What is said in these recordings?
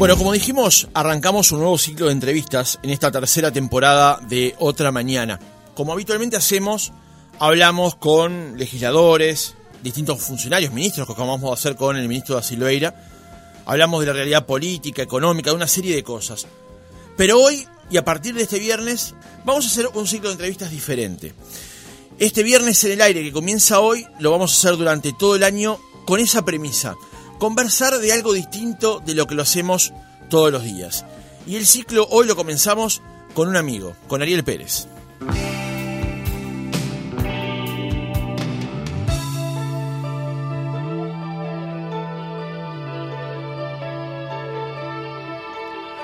Bueno, como dijimos, arrancamos un nuevo ciclo de entrevistas en esta tercera temporada de Otra Mañana. Como habitualmente hacemos, hablamos con legisladores, distintos funcionarios, ministros, como vamos a hacer con el ministro da Silveira. Hablamos de la realidad política, económica, de una serie de cosas. Pero hoy, y a partir de este viernes, vamos a hacer un ciclo de entrevistas diferente. Este viernes en el aire que comienza hoy, lo vamos a hacer durante todo el año con esa premisa conversar de algo distinto de lo que lo hacemos todos los días. Y el ciclo hoy lo comenzamos con un amigo, con Ariel Pérez.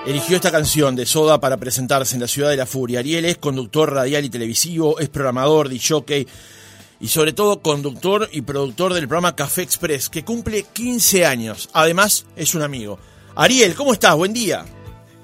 Eligió esta canción de Soda para presentarse en la ciudad de la furia. Ariel es conductor radial y televisivo, es programador, jockey y sobre todo conductor y productor del programa Café Express, que cumple 15 años. Además, es un amigo. Ariel, ¿cómo estás? Buen día.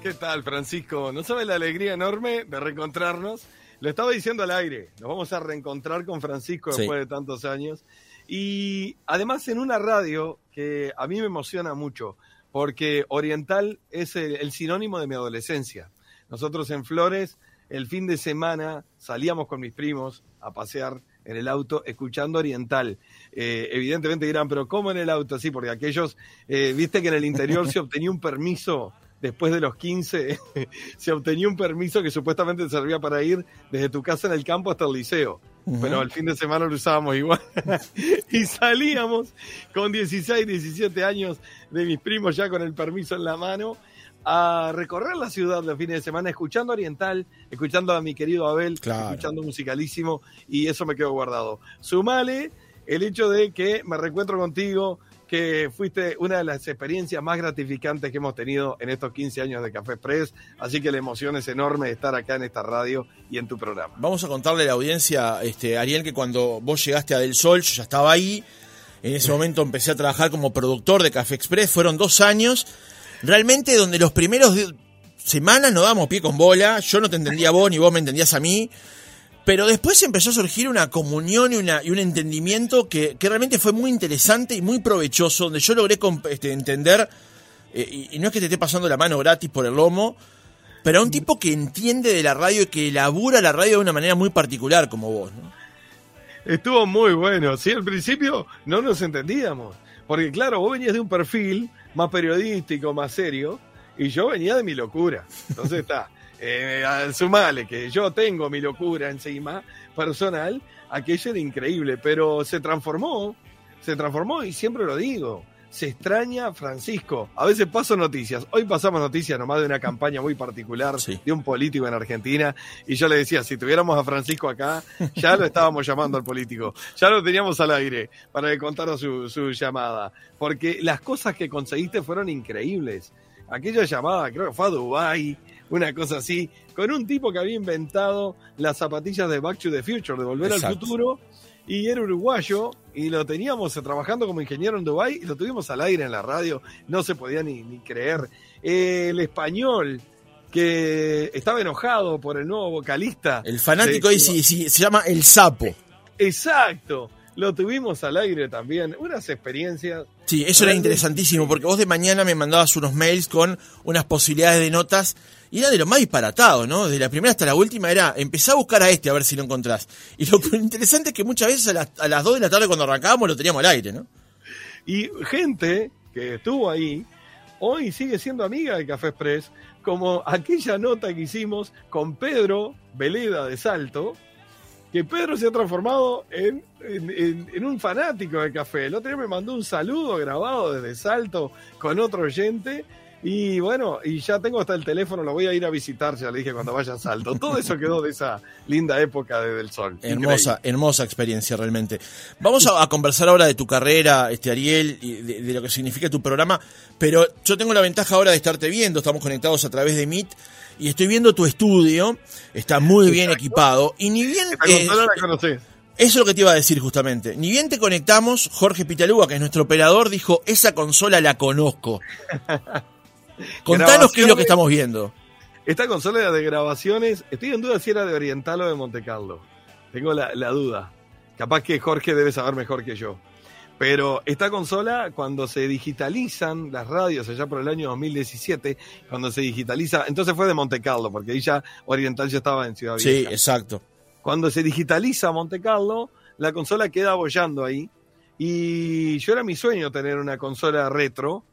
¿Qué tal, Francisco? ¿No sabes la alegría enorme de reencontrarnos? Lo estaba diciendo al aire, nos vamos a reencontrar con Francisco después de tantos años. Y además en una radio que a mí me emociona mucho, porque Oriental es el sinónimo de mi adolescencia. Nosotros en Flores, el fin de semana, salíamos con mis primos a pasear en el auto escuchando Oriental. Eh, evidentemente dirán, pero ¿cómo en el auto? Sí, porque aquellos, eh, viste que en el interior se obtenía un permiso después de los 15, se obtenía un permiso que supuestamente servía para ir desde tu casa en el campo hasta el liceo. Pero el fin de semana lo usábamos igual. y salíamos con 16, 17 años de mis primos ya con el permiso en la mano a recorrer la ciudad los fines de semana escuchando Oriental, escuchando a mi querido Abel, escuchando musicalísimo y eso me quedó guardado. Sumale el hecho de que me reencuentro contigo, que fuiste una de las experiencias más gratificantes que hemos tenido en estos 15 años de Café Express, así que la emoción es enorme de estar acá en esta radio y en tu programa. Vamos a contarle a la audiencia, este, Ariel, que cuando vos llegaste a Del Sol, yo ya estaba ahí, en ese momento empecé a trabajar como productor de Café Express, fueron dos años realmente donde los primeros semanas no damos pie con bola, yo no te entendía a vos ni vos me entendías a mí, pero después empezó a surgir una comunión y, una, y un entendimiento que, realmente fue muy interesante y muy provechoso, donde yo logré este, entender, eh, y, no es que te esté pasando la mano gratis por el lomo, pero a un tipo que entiende de la radio y que elabora la radio de una manera muy particular como vos. Estuvo muy bueno, sí, al principio no nos entendíamos, porque claro, vos venías de un perfil más periodístico, más serio, y yo venía de mi locura. Entonces está, eh, sumale que yo tengo mi locura encima, personal, aquello era increíble, pero se transformó, se transformó y siempre lo digo. Se extraña Francisco. A veces paso noticias. Hoy pasamos noticias nomás de una campaña muy particular de un político en Argentina. Y yo le decía, si tuviéramos a Francisco acá, ya lo estábamos llamando al político. Ya lo teníamos al aire para que contara su, su llamada. Porque las cosas que conseguiste fueron increíbles. Aquella llamada, creo que fue a Dubái, una cosa así, con un tipo que había inventado las zapatillas de Back to the Future, de Volver al Futuro y era uruguayo y lo teníamos trabajando como ingeniero en Dubái y lo tuvimos al aire en la radio, no se podía ni, ni creer. el español que estaba enojado por el nuevo vocalista. El fanático ahí sí, sí, se llama El Sapo. Exacto. Lo tuvimos al aire también. Unas experiencias. Sí, eso era interesantísimo, porque vos de mañana me mandabas unos mails con unas posibilidades de notas y era de lo más disparatado, ¿no? De la primera hasta la última era, empezá a buscar a este a ver si lo encontrás. Y lo interesante es que muchas veces a las, a las 2 de la tarde cuando arrancábamos lo teníamos al aire, ¿no? Y gente que estuvo ahí, hoy sigue siendo amiga de Café Express, como aquella nota que hicimos con Pedro Veleda de Salto, que Pedro se ha transformado en, un fanático de café. El otro día me mandó un saludo grabado desde Salto con otro oyente y bueno, y ya tengo hasta el teléfono, lo voy a ir a visitar, ya le dije cuando vaya a Salto. Todo eso quedó de esa linda época de Del Sol. Hermosa, hermosa experiencia realmente. Vamos a, conversar ahora de tu carrera, este Ariel, y de, lo que significa tu programa, pero yo tengo la ventaja ahora de estarte viendo, estamos conectados a través de Meet, y estoy viendo tu estudio, está muy bien equipado, y ni bien... Eh, la Eso es lo que te iba a decir justamente. Ni bien te conectamos, Jorge Pitaluga, que es nuestro operador, dijo, esa consola la conozco. Contanos qué es lo que estamos viendo. Esta consola de grabaciones, estoy en duda si era de Oriental o de Monte Carlo. Tengo la, duda. Capaz que Jorge debe saber mejor que yo. Pero esta consola, cuando se digitalizan las radios allá por el año 2017, cuando se digitaliza, entonces fue de Monte Carlo, porque ahí ya Oriental ya estaba en Ciudad Vieja. Sí, exacto. Cuando se digitaliza Monte Carlo, la consola queda bollando ahí. Y yo era mi sueño tener una consola retro,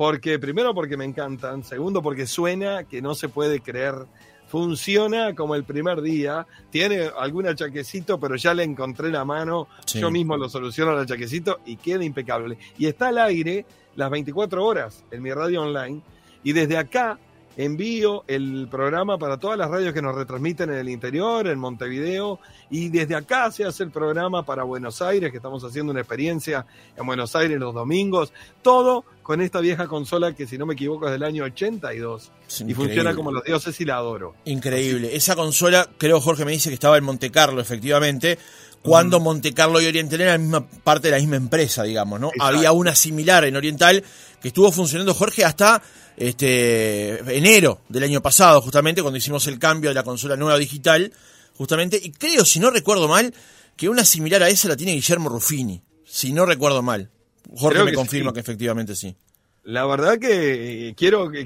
porque primero porque me encantan, segundo porque suena que no se puede creer. Funciona como el primer día, tiene algún achaquecito, pero ya le encontré la mano, yo mismo lo soluciono el achaquecito y queda impecable. Y está al aire las 24 horas en mi radio online. Y desde acá envío el programa para todas las radios que nos retransmiten en el interior, en Montevideo, y desde acá se hace el programa para Buenos Aires, que estamos haciendo una experiencia en Buenos Aires los domingos, todo con esta vieja consola que si no me equivoco es del año 82 y funciona como los dioses y la adoro. Increíble. Esa consola, creo Jorge me dice que estaba en Monte Carlo, efectivamente, cuando Monte Carlo y Oriental eran la misma parte de la misma empresa, digamos, ¿no? Había una similar en Oriental que estuvo funcionando, Jorge, hasta este enero del año pasado, justamente, cuando hicimos el cambio de la consola nueva digital, justamente, y creo, si no recuerdo mal, que una similar a esa la tiene Guillermo Ruffini, si no recuerdo mal. Jorge me confirma que efectivamente sí. La verdad que eh, quiero, que,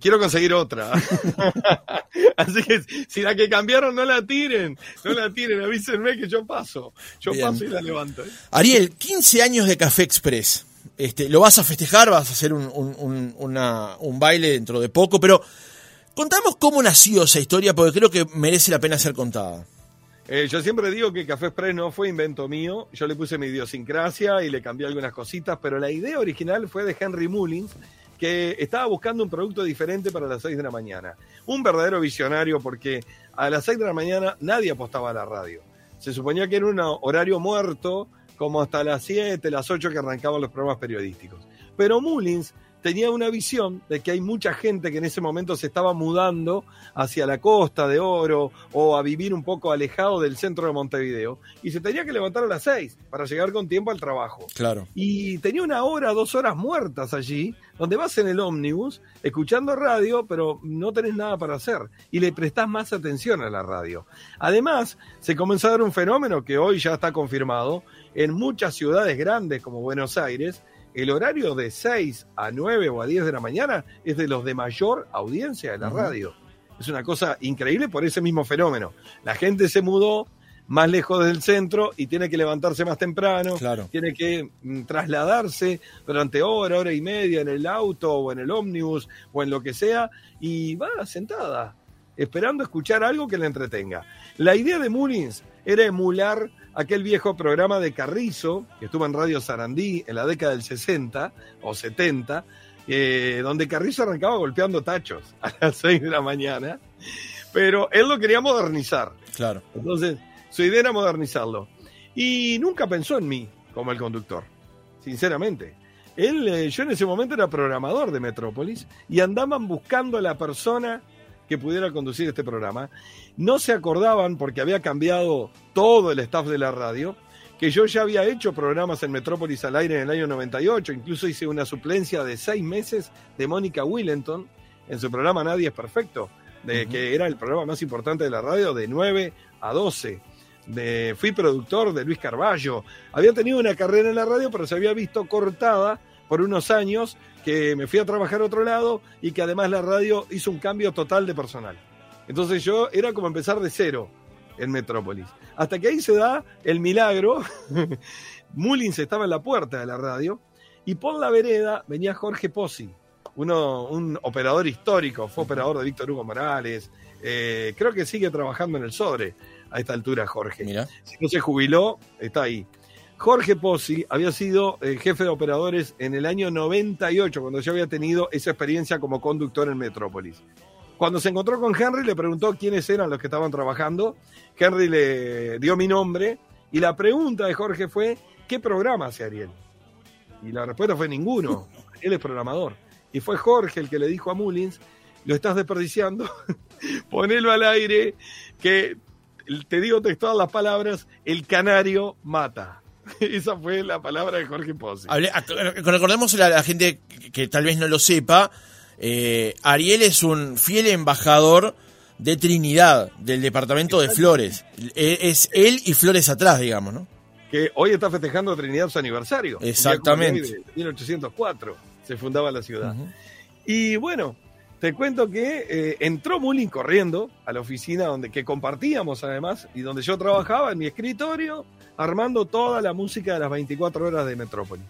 quiero conseguir otra. Así que si la que cambiaron no la tiren, no la tiren, avísenme que yo paso. Yo paso y la levanto. ¿eh? Ariel, 15 años de Café Express. Este, lo vas a festejar, vas a hacer un, un baile dentro de poco, pero contamos cómo nació esa historia porque creo que merece la pena ser contada. Eh, yo siempre digo que Café Express no fue invento mío, yo le puse mi idiosincrasia y le cambié algunas cositas, pero la idea original fue de Henry Mullins, que estaba buscando un producto diferente para las 6 de la mañana. Un verdadero visionario porque a las 6 de la mañana nadie apostaba a la radio. Se suponía que era un horario muerto, como hasta las 7, las 8 que arrancaban los programas periodísticos. Pero Mullins tenía una visión de que hay mucha gente que en ese momento se estaba mudando hacia la costa de Oro o a vivir un poco alejado del centro de Montevideo y se tenía que levantar a las seis para llegar con tiempo al trabajo. Claro. Y tenía una hora, dos horas muertas allí, donde vas en el ómnibus escuchando radio, pero no tenés nada para hacer y le prestás más atención a la radio. Además, se comenzó a dar un fenómeno que hoy ya está confirmado en muchas ciudades grandes como Buenos Aires, el horario de 6 a 9 o a 10 de la mañana es de los de mayor audiencia de la radio. Es una cosa increíble por ese mismo fenómeno. La gente se mudó más lejos del centro y tiene que levantarse más temprano, tiene que mm, trasladarse durante hora, hora y media en el auto o en el ómnibus o en lo que sea y va sentada esperando escuchar algo que le entretenga. La idea de Mullins era emular aquel viejo programa de Carrizo, que estuvo en Radio Sarandí en la década del 60 o 70, eh, donde Carrizo arrancaba golpeando tachos a las 6 de la mañana, pero él lo quería modernizar. Claro. Entonces, su idea era modernizarlo. Y nunca pensó en mí como el conductor, sinceramente. Él, eh, yo en ese momento era programador de Metrópolis y andaban buscando a la persona que pudiera conducir este programa. No se acordaban, porque había cambiado todo el staff de la radio, que yo ya había hecho programas en Metrópolis al aire en el año 98, incluso hice una suplencia de seis meses de Mónica Willington en su programa Nadie es Perfecto, de, que era el programa más importante de la radio de 9 a 12. De, fui productor de Luis Carballo. Había tenido una carrera en la radio, pero se había visto cortada por unos años que me fui a trabajar a otro lado y que además la radio hizo un cambio total de personal. Entonces yo era como empezar de cero en Metrópolis. Hasta que ahí se da el milagro. Mullins estaba en la puerta de la radio y por la vereda venía Jorge Pozzi, uno, un operador histórico, fue operador de Víctor Hugo Morales. Eh, creo que sigue trabajando en el Sobre a esta altura, Jorge. Mira. Si no se jubiló, está ahí. Jorge Pozzi había sido eh, jefe de operadores en el año 98, cuando yo había tenido esa experiencia como conductor en Metrópolis. Cuando se encontró con Henry, le preguntó quiénes eran los que estaban trabajando. Henry le dio mi nombre y la pregunta de Jorge fue: ¿qué programa hace Ariel? Y la respuesta fue: ninguno. Él es programador. Y fue Jorge el que le dijo a Mullins: lo estás desperdiciando, ponelo al aire, que te digo textual las palabras: el canario mata. Esa fue la palabra de Jorge Pozzi. recordemos a la, gente que, tal vez no lo sepa, eh, Ariel es un fiel embajador de Trinidad, del departamento de Flores. E, es él y Flores atrás, digamos, ¿no? que hoy está festejando Trinidad su aniversario. Exactamente. 1804 se fundaba la ciudad. Y bueno, te cuento que eh, entró Mullin corriendo a la oficina donde que compartíamos además y donde yo trabajaba en mi escritorio armando toda la música de las 24 horas de Metrópoli.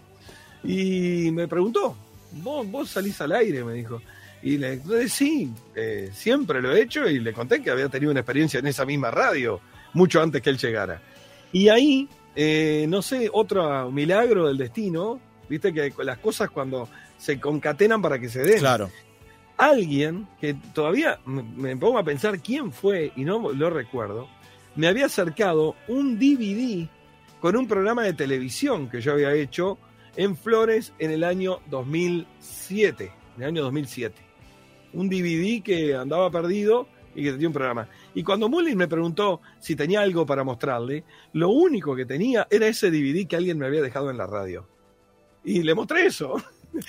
Y me preguntó, ¿vos, vos salís al aire? Me dijo. Y le dije, sí, eh, siempre lo he hecho y le conté que había tenido una experiencia en esa misma radio mucho antes que él llegara. Y ahí, eh, no sé, otro milagro del destino, viste que las cosas cuando se concatenan para que se den. Claro. Alguien que todavía me pongo a pensar quién fue y no lo recuerdo, me había acercado un DVD con un programa de televisión que yo había hecho en Flores en el año 2007, en año 2007. Un DVD que andaba perdido y que tenía un programa. Y cuando Mullin me preguntó si tenía algo para mostrarle, lo único que tenía era ese DVD que alguien me había dejado en la radio. Y le mostré eso.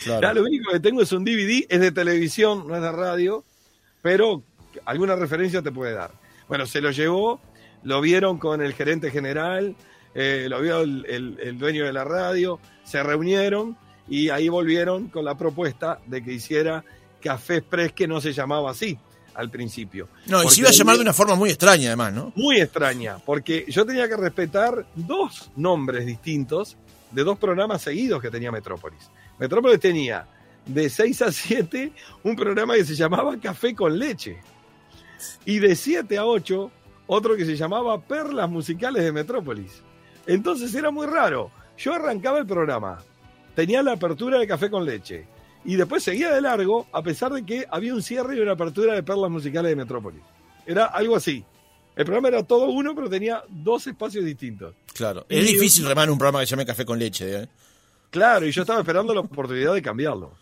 Ya, lo único que tengo es un DVD, es de televisión, no es de radio, pero alguna referencia te puede dar. Bueno, se lo llevó, lo vieron con el gerente general, eh, lo vio el, dueño de la radio, se reunieron y ahí volvieron con la propuesta de que hiciera Café Express, que no se llamaba así al principio. No, y se iba a llamar de una forma muy extraña además, ¿no? Muy extraña, porque yo tenía que respetar dos nombres distintos de dos programas seguidos que tenía Metrópolis. Metrópolis tenía de 6 a 7 un programa que se llamaba Café con leche. Y de 7 a 8 otro que se llamaba Perlas Musicales de Metrópolis. Entonces era muy raro. Yo arrancaba el programa, tenía la apertura de Café con leche y después seguía de largo a pesar de que había un cierre y una apertura de Perlas Musicales de Metrópolis. Era algo así. El programa era todo uno, pero tenía dos espacios distintos. Claro. Es difícil remar un programa que se llame Café con leche. ¿eh? Claro, y yo estaba esperando la oportunidad de cambiarlo.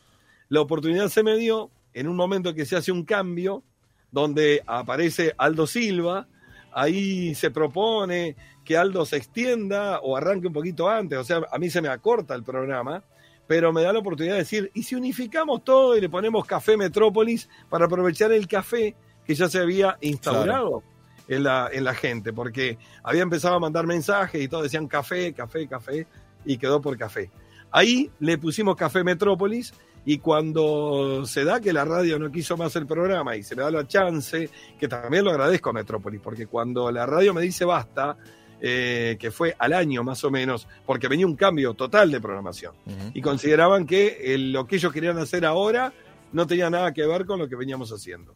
La oportunidad se me dio en un momento que se hace un cambio donde aparece Aldo Silva, ahí se propone que Aldo se extienda o arranque un poquito antes, o sea, a mí se me acorta el programa, pero me da la oportunidad de decir, ¿y si unificamos todo y le ponemos Café Metrópolis para aprovechar el café que ya se había instaurado? En la, en la gente, porque había empezado a mandar mensajes y todos decían café, café, café, y quedó por café. Ahí le pusimos Café Metrópolis y cuando se da que la radio no quiso más el programa y se me da la chance, que también lo agradezco a Metrópolis, porque cuando la radio me dice basta, eh, que fue al año más o menos, porque venía un cambio total de programación. Y consideraban que lo que ellos querían hacer ahora no tenía nada que ver con lo que veníamos haciendo.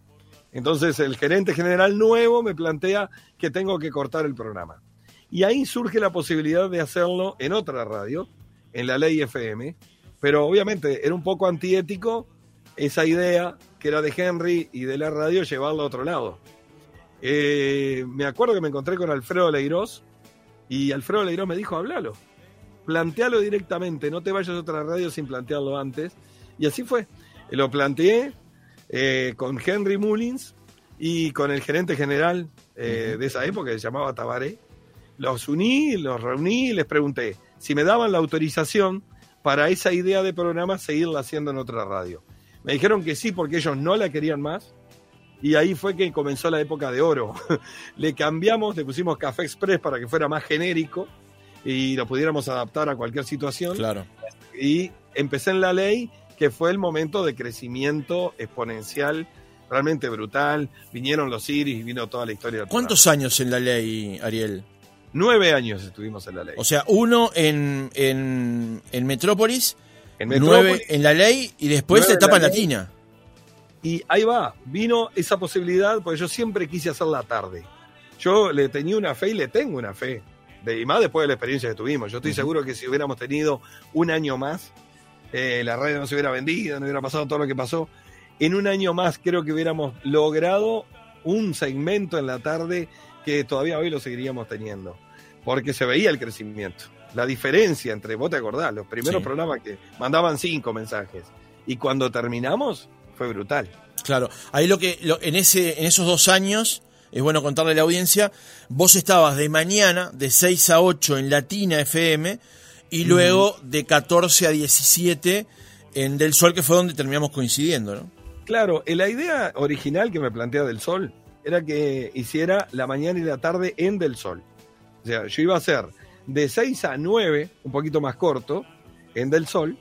Entonces el gerente general nuevo me plantea que tengo que cortar el programa. Y ahí surge la posibilidad de hacerlo en otra radio, en la ley FM, pero obviamente era un poco antiético esa idea que era de Henry y de la radio llevarlo a otro lado. Eh, me acuerdo que me encontré con Alfredo Leirós y Alfredo Leirós me dijo, hablalo, plantealo directamente, no te vayas a otra radio sin plantearlo antes. Y así fue. Lo planteé eh, con Henry Mullins y con el gerente general eh, de esa época, que se llamaba Tabaré. Los uní, los reuní y les pregunté, si me daban la autorización para esa idea de programa seguirla haciendo en otra radio. Me dijeron que sí porque ellos no la querían más y ahí fue que comenzó la época de oro. le cambiamos, le pusimos Café Express para que fuera más genérico y lo pudiéramos adaptar a cualquier situación. Claro. Y empecé en la ley, que fue el momento de crecimiento exponencial realmente brutal. Vinieron los Iris y vino toda la historia. ¿Cuántos años en la ley, Ariel? Nueve años estuvimos en la ley. O sea, uno en, en, en Metrópolis, en nueve en la ley y después la etapa latina. Y ahí va, vino esa posibilidad, porque yo siempre quise hacer la tarde. Yo le tenía una fe y le tengo una fe. De, y más después de la experiencia que tuvimos. Yo estoy seguro que si hubiéramos tenido un año más, eh, la radio no se hubiera vendido, no hubiera pasado todo lo que pasó. En un año más creo que hubiéramos logrado un segmento en la tarde que todavía hoy lo seguiríamos teniendo, porque se veía el crecimiento. La diferencia entre, vos te acordás, los primeros programas que mandaban cinco mensajes y cuando terminamos fue brutal. Claro, ahí lo que en, ese, en esos dos años, es bueno contarle a la audiencia, vos estabas de mañana de 6 a 8 en Latina FM y luego de 14 a 17 en Del Sol, que fue donde terminamos coincidiendo, ¿no? Claro, la idea original que me plantea Del Sol era que hiciera la mañana y la tarde en Del Sol. O sea, yo iba a hacer de 6 a 9, un poquito más corto, en Del Sol.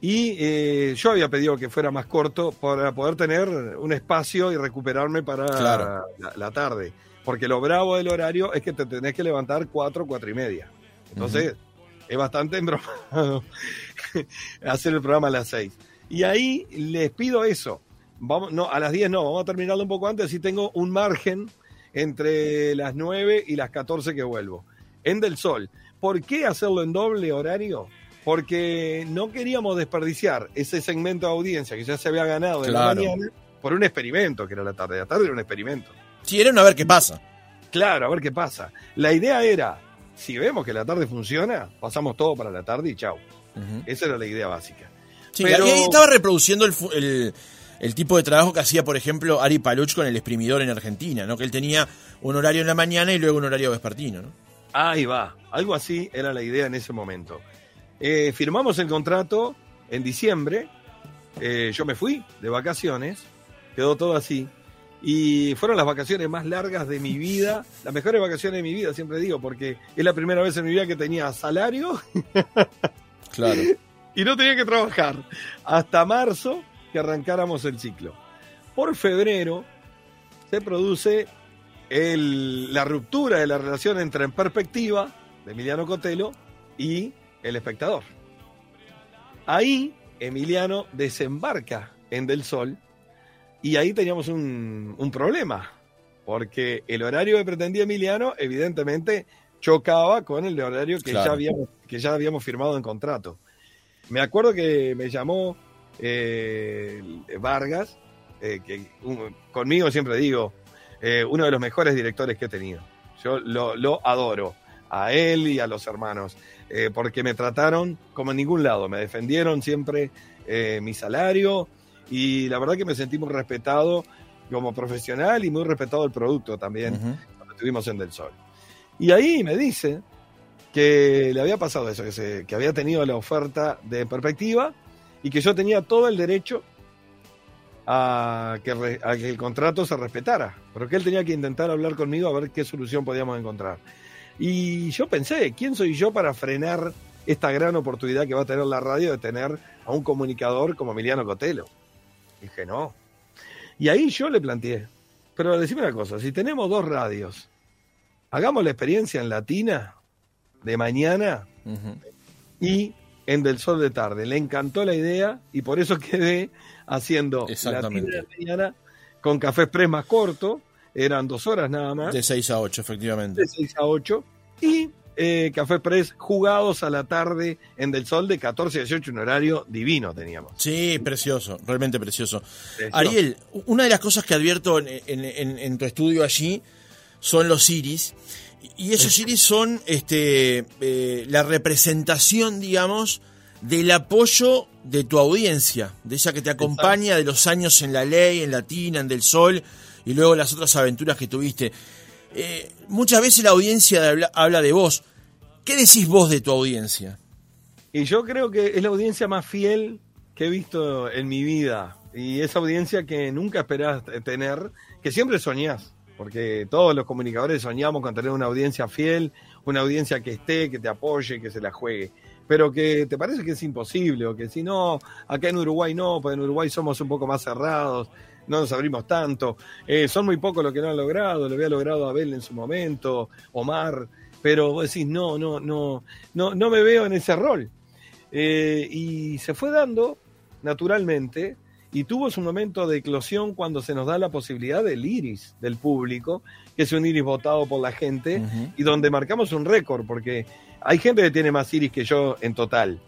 Y eh, yo había pedido que fuera más corto para poder tener un espacio y recuperarme para la, tarde. Porque lo bravo del horario es que te tenés que levantar 4, 4 y media. Entonces, es bastante embromado hacer el programa a las 6. Y ahí les pido eso. Vamos, no, a las 10 no, vamos a terminarlo un poco antes, y tengo un margen entre las 9 y las 14 que vuelvo. En Del Sol. ¿Por qué hacerlo en doble horario? Porque no queríamos desperdiciar ese segmento de audiencia que ya se había ganado en la mañana por un experimento que era la tarde. La tarde era un experimento. Sí, era a ver qué pasa. Claro, a ver qué pasa. La idea era, si vemos que la tarde funciona, pasamos todo para la tarde y chau. Esa era la idea básica. Sí, Pero... ahí estaba reproduciendo el, el tipo de trabajo que hacía, por ejemplo, Ari Paluch con el exprimidor en Argentina, ¿no? Que él tenía un horario en la mañana y luego un horario vespertino, ¿no? Ahí va, algo así era la idea en ese momento. Eh, firmamos el contrato en diciembre, eh, yo me fui de vacaciones, quedó todo así, y fueron las vacaciones más largas de mi vida, las mejores vacaciones de mi vida, siempre digo, porque es la primera vez en mi vida que tenía salario. claro. Y no tenía que trabajar hasta marzo, que arrancáramos el ciclo. Por febrero se produce la ruptura de la relación entre En Perspectiva, de Emiliano Cotelo, y el espectador. Ahí Emiliano desembarca en Del Sol y ahí teníamos un, un problema, porque el horario que pretendía Emiliano evidentemente chocaba con el horario que, ya habíamos, que ya habíamos firmado en contrato. Me acuerdo que me llamó eh, Vargas, eh, que conmigo siempre digo, eh, uno de los mejores directores que he tenido. Yo lo, adoro, a él y a los hermanos, porque me trataron como en ningún lado, me defendieron siempre mi salario y la verdad que me sentí muy respetado como profesional y muy respetado el producto también cuando estuvimos en Del Sol. Y ahí me dice que le había pasado eso, que, que había tenido la oferta de perspectiva y que yo tenía todo el derecho a que, que, el contrato se respetara, pero que él tenía que intentar hablar conmigo a ver qué solución podíamos encontrar. Y yo pensé, ¿quién soy yo para frenar esta gran oportunidad que va a tener la radio de tener a un comunicador como Emiliano Cotelo? Dije, no. Y ahí yo le planteé, pero decime una cosa, si tenemos dos radios, hagamos la experiencia en Latina de mañana y en Del Sol de Tarde. Le encantó la idea y por eso quedé haciendo la de mañana con café express más corto. Eran dos horas nada más. De 6 a 8, efectivamente. De 6 a 8. Y eh, café press jugados a la tarde en Del Sol de 14 a 18, un horario divino teníamos. Sí, precioso, realmente precioso. Ariel, una de las cosas que advierto en, tu estudio allí son los iris y esos iris son este, eh, la representación, digamos, del apoyo de tu audiencia, de esa que te acompaña de los años en la ley, en Latina, en Del Sol, y luego las otras aventuras que tuviste. Eh, muchas veces la audiencia habla, de vos. ¿Qué decís vos de tu audiencia? Y yo creo que es la audiencia más fiel que he visto en mi vida. Y esa audiencia que nunca esperás tener, que siempre soñás porque todos los comunicadores soñamos con tener una audiencia fiel, una audiencia que esté, que te apoye, que se la juegue. Pero que te parece que es imposible, o que si no, acá en Uruguay no, porque en Uruguay somos un poco más cerrados, no nos abrimos tanto. Eh, son muy pocos los que no han logrado, lo había logrado Abel en su momento, Omar, pero vos decís, no, no, no, no, no me veo en ese rol. Eh, y se fue dando naturalmente y tuvo su momento de eclosión cuando se nos da la posibilidad del iris del público, que es un iris votado por la gente, y donde marcamos un récord, porque hay gente que tiene más iris que yo en total.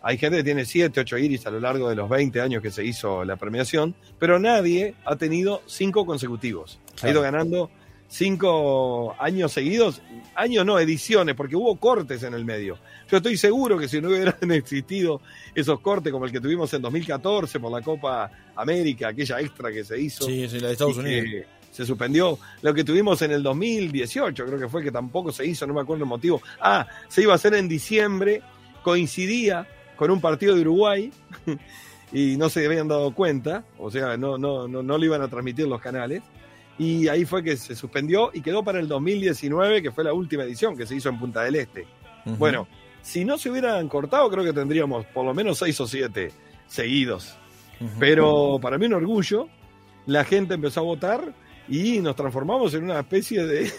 Hay gente que tiene 7, 8 iris a lo largo de los 20 años que se hizo la premiación, pero nadie ha tenido 5 consecutivos. Ha ido ganando 5 años seguidos, años no, ediciones, porque hubo cortes en el medio. Yo estoy seguro que si no hubieran existido esos cortes como el que tuvimos en 2014 por la Copa América, aquella extra que se hizo. Sí, la de Estados Unidos. Se suspendió. Lo que tuvimos en el 2018, creo que fue que tampoco se hizo, no me acuerdo el motivo. Ah, se iba a hacer en diciembre, coincidía con un partido de Uruguay y no se habían dado cuenta, o sea, no, no, no, no lo iban a transmitir los canales. Y ahí fue que se suspendió y quedó para el 2019, que fue la última edición que se hizo en Punta del Este. Bueno, si no se hubieran cortado, creo que tendríamos por lo menos seis o siete seguidos. Pero para mí un orgullo, la gente empezó a votar y nos transformamos en una especie de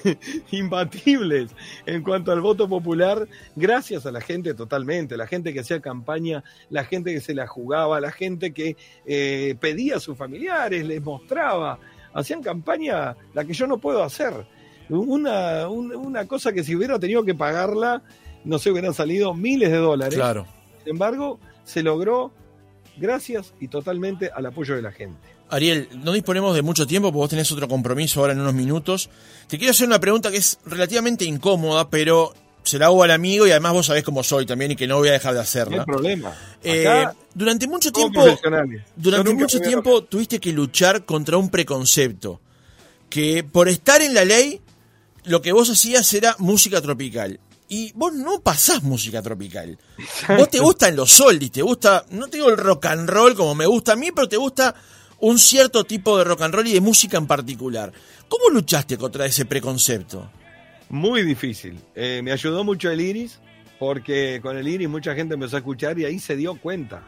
imbatibles en cuanto al voto popular, gracias a la gente totalmente, la gente que hacía campaña, la gente que se la jugaba, la gente que eh, pedía a sus familiares, les mostraba, hacían campaña la que yo no puedo hacer. Una, una cosa que si hubiera tenido que pagarla, no sé, hubieran salido miles de dólares. Claro. Sin embargo, se logró gracias y totalmente al apoyo de la gente. Ariel, no disponemos de mucho tiempo porque vos tenés otro compromiso ahora en unos minutos. Te quiero hacer una pregunta que es relativamente incómoda, pero se la hago al amigo y además vos sabés cómo soy también y que no voy a dejar de hacerla. No hay problema. Eh, durante mucho tiempo, durante mucho tiempo tuviste que luchar contra un preconcepto que por estar en la ley lo que vos hacías era música tropical. Y vos no pasás música tropical. Vos te gustan los oldies, te gusta, no te digo el rock and roll como me gusta a mí, pero te gusta un cierto tipo de rock and roll y de música en particular. ¿Cómo luchaste contra ese preconcepto? Muy difícil. Eh, me ayudó mucho el Iris, porque con el Iris mucha gente empezó a escuchar y ahí se dio cuenta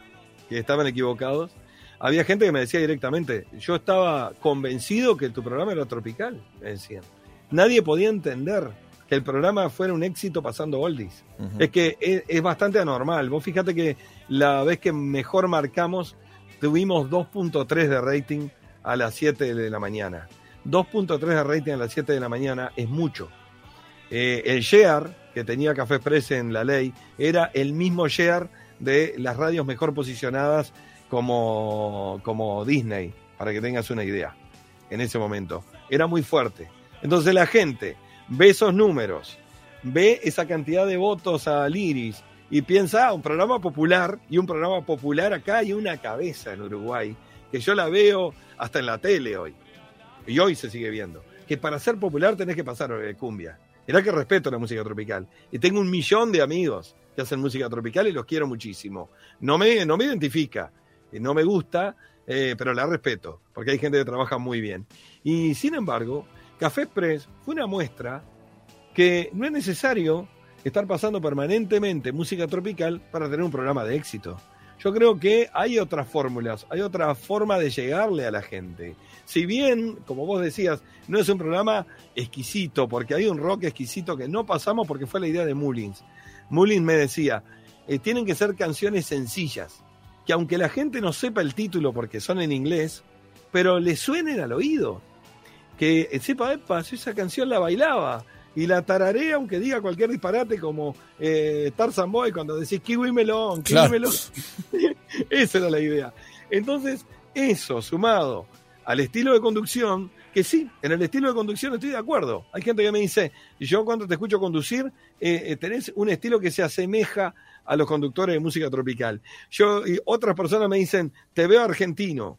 que estaban equivocados. Había gente que me decía directamente, yo estaba convencido que tu programa era tropical, me decían. Nadie podía entender que el programa fuera un éxito pasando oldies. Es que es, es, bastante anormal. Vos fíjate que la vez que mejor marcamos tuvimos 2.3 de rating a las 7 de la mañana. 2.3 de rating a las 7 de la mañana es mucho. Eh, el share que tenía Café Express en la ley era el mismo share de las radios mejor posicionadas como, como Disney, para que tengas una idea, en ese momento. Era muy fuerte. Entonces la gente ve esos números, ve esa cantidad de votos a Liris, y piensa, ah, un programa popular, y un programa popular acá hay una cabeza en Uruguay, que yo la veo hasta en la tele hoy, y hoy se sigue viendo, que para ser popular tenés que pasar cumbia. Mirá que respeto la música tropical. Y tengo un millón de amigos que hacen música tropical y los quiero muchísimo. No me, no me identifica, no me gusta, eh, pero la respeto, porque hay gente que trabaja muy bien. Y sin embargo, Café Express fue una muestra que no es necesario estar pasando permanentemente música tropical para tener un programa de éxito. Yo creo que hay otras fórmulas, hay otra forma de llegarle a la gente. Si bien, como vos decías, no es un programa exquisito, porque hay un rock exquisito que no pasamos porque fue la idea de Mullins. Mullins me decía, eh, tienen que ser canciones sencillas, que aunque la gente no sepa el título porque son en inglés, pero le suenen al oído. Que eh, sepa, epa, esa canción la bailaba y la tararea aunque diga cualquier disparate como eh, Tarzan Boy cuando decís kiwi melón, kiwi melón. Esa era la idea. Entonces, eso sumado al estilo de conducción, que sí, en el estilo de conducción estoy de acuerdo. Hay gente que me dice, yo cuando te escucho conducir, eh, eh, tenés un estilo que se asemeja a los conductores de música tropical. Yo y otras personas me dicen, te veo argentino.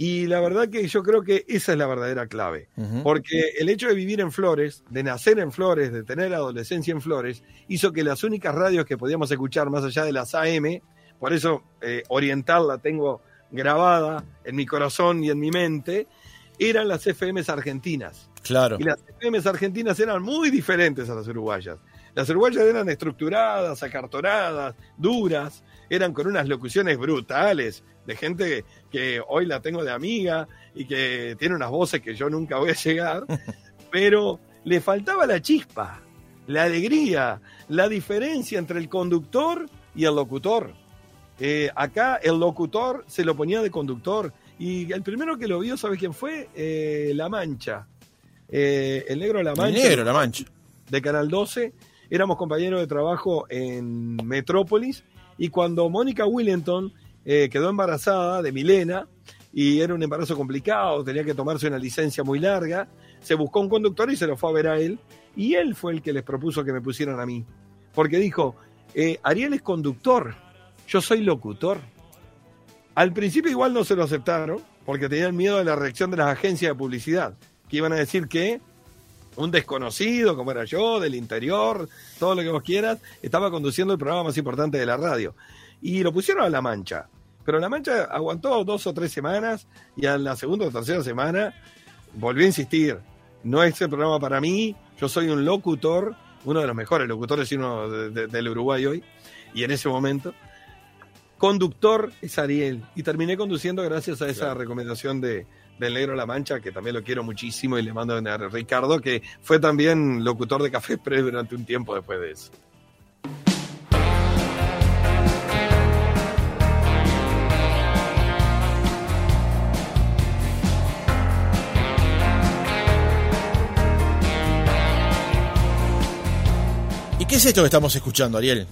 Y la verdad que yo creo que esa es la verdadera clave, porque el hecho de vivir en Flores, de nacer en Flores, de tener adolescencia en Flores, hizo que las únicas radios que podíamos escuchar más allá de las AM, por eso eh, Oriental la tengo grabada en mi corazón y en mi mente, eran las FMs argentinas. Claro. Y las FMs argentinas eran muy diferentes a las uruguayas. Las uruguayas eran estructuradas, acartonadas, duras, eran con unas locuciones brutales, de gente que hoy la tengo de amiga y que tiene unas voces que yo nunca voy a llegar, pero le faltaba la chispa, la alegría, la diferencia entre el conductor y el locutor. Eh, acá el locutor se lo ponía de conductor y el primero que lo vio, ¿sabes quién fue? Eh, la Mancha. Eh, el negro La Mancha. El negro La Mancha. De Canal 12. Éramos compañeros de trabajo en Metrópolis y cuando Mónica Willington eh, quedó embarazada de Milena y era un embarazo complicado, tenía que tomarse una licencia muy larga, se buscó un conductor y se lo fue a ver a él y él fue el que les propuso que me pusieran a mí, porque dijo, eh, Ariel es conductor, yo soy locutor. Al principio igual no se lo aceptaron porque tenían miedo de la reacción de las agencias de publicidad, que iban a decir que un desconocido, como era yo, del interior, todo lo que vos quieras, estaba conduciendo el programa más importante de la radio. Y lo pusieron a La Mancha. Pero La Mancha aguantó dos o tres semanas y a la segunda o tercera semana volvió a insistir. No es el programa para mí, yo soy un locutor, uno de los mejores locutores del Uruguay hoy, y en ese momento. Conductor es Ariel, y terminé conduciendo gracias a esa recomendación de, del Negro La Mancha, que también lo quiero muchísimo y le mando a Ricardo, que fue también locutor de Café Express durante un tiempo después de eso. Es esto que estamos escuchando, Ariel?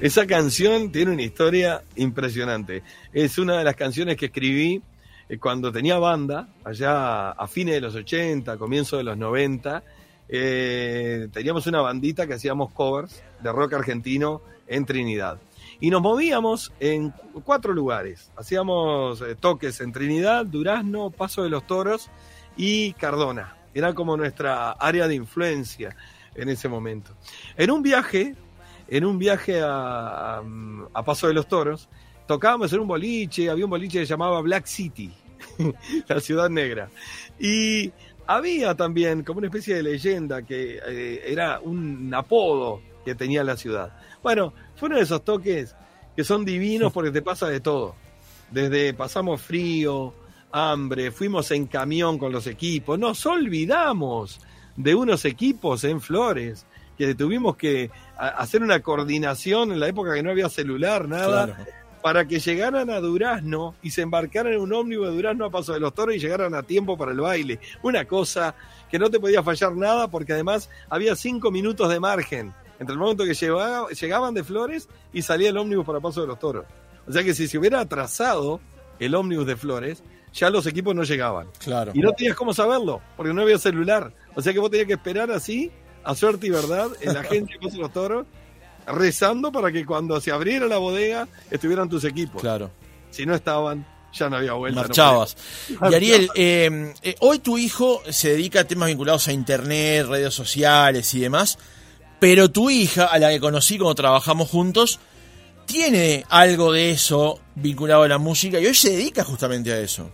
Esa canción tiene una historia impresionante. Es una de las canciones que escribí eh, cuando tenía banda, allá a fines de los 80, comienzo de los 90, eh, teníamos una bandita que hacíamos covers de rock argentino en Trinidad. Y nos movíamos en cuatro lugares. Hacíamos eh, toques en Trinidad, Durazno, Paso de los Toros y Cardona. Era como nuestra área de influencia en ese momento. En un viaje, en un viaje a, Paso de los Toros, tocábamos en un boliche, había un boliche que se llamaba Black City. la ciudad negra. Y había también como una especie de leyenda que eh, era un apodo que tenía la ciudad. Bueno, fue uno de esos toques que son divinos porque te pasa de todo. Desde pasamos frío, hambre, fuimos en camión con los equipos, nos olvidamos de unos equipos en Flores que tuvimos que hacer una coordinación en la época que no había celular, nada para que llegaran a Durazno y se embarcaran en un ómnibus de Durazno a Paso de los Toros y llegaran a tiempo para el baile. Una cosa que no te podía fallar nada porque además había cinco minutos de margen entre el momento que llegaban de Flores y salía el ómnibus para Paso de los Toros. O sea que si se hubiera atrasado el ómnibus de Flores, ya los equipos no llegaban. Claro. Y no tenías cómo saberlo, porque no había celular. O sea que vos tenías que esperar así, a suerte y verdad, en la gente de Paso de los Toros, rezando para que cuando se abriera la bodega estuvieran tus equipos. Claro. Si no estaban, ya no había vuelta. Marchabas. y Ariel, eh, eh, hoy tu hijo se dedica a temas vinculados a internet, redes sociales y demás, pero tu hija, a la que conocí cuando trabajamos juntos, tiene algo de eso vinculado a la música y hoy se dedica justamente a eso.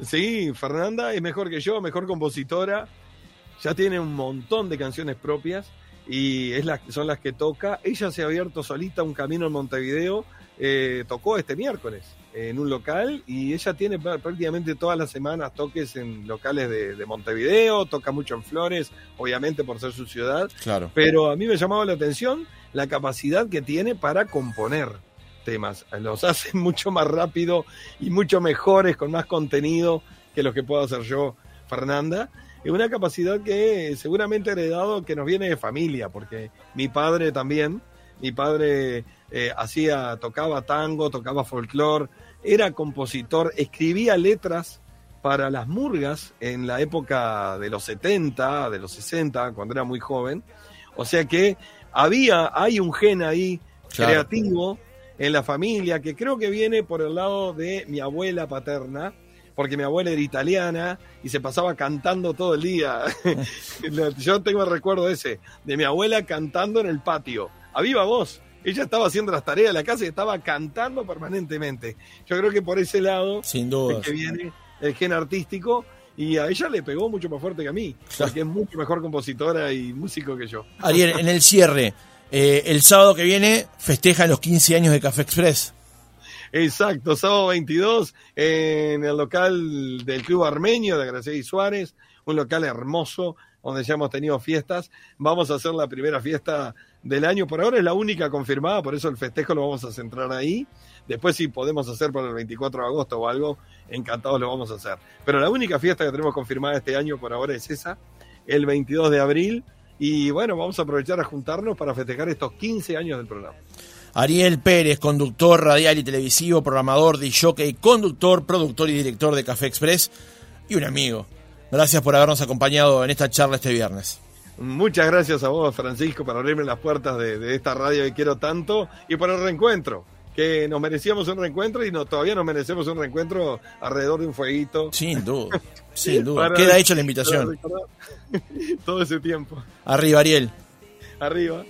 Sí, Fernanda es mejor que yo, mejor compositora, ya tiene un montón de canciones propias y es las, son las que toca. Ella se ha abierto solita un camino en Montevideo, eh, tocó este miércoles en un local y ella tiene prácticamente todas las semanas toques en locales de, Montevideo, toca mucho en Flores, obviamente por ser su ciudad. Claro. Pero a mí me llamaba la atención la capacidad que tiene para componer temas. Los hace mucho más rápido y mucho mejores, con más contenido que los que puedo hacer yo, Fernanda es una capacidad que seguramente heredado que nos viene de familia, porque mi padre también, mi padre eh, hacía, tocaba tango, tocaba folclore, era compositor, escribía letras para las murgas en la época de los 70, de los 60, cuando era muy joven. O sea que había, hay un gen ahí creativo en la familia que creo que viene por el lado de mi abuela paterna, porque mi abuela era italiana y se pasaba cantando todo el día. Yo tengo el recuerdo ese, de mi abuela cantando en el patio, a viva voz. Ella estaba haciendo las tareas de la casa y estaba cantando permanentemente. Yo creo que por ese lado Sin duda. es que viene el gen artístico y a ella le pegó mucho más fuerte que a mí, porque es mucho mejor compositora y músico que yo. Ariel, en el cierre, eh, el sábado que viene festejan los 15 años de Café Express. Exacto, sábado 22 en el local del Club Armenio de Graciela Suárez, un local hermoso donde ya hemos tenido fiestas. Vamos a hacer la primera fiesta del año, por ahora es la única confirmada, por eso el festejo lo vamos a centrar ahí. Después si podemos hacer para el 24 de agosto o algo, encantados lo vamos a hacer. Pero la única fiesta que tenemos confirmada este año por ahora es esa, el 22 de abril. Y bueno, vamos a aprovechar a juntarnos para festejar estos 15 años del programa. Ariel Pérez, conductor radial y televisivo, programador de jockey, conductor, productor y director de Café Express y un amigo. Gracias por habernos acompañado en esta charla este viernes. Muchas gracias a vos, Francisco, por abrirme las puertas de, esta radio que quiero tanto y por el reencuentro. Que nos merecíamos un reencuentro y no, todavía nos merecemos un reencuentro alrededor de un fueguito. Sin duda, sin duda. Queda hecha la invitación. Todo ese tiempo. Arriba, Ariel. Arriba.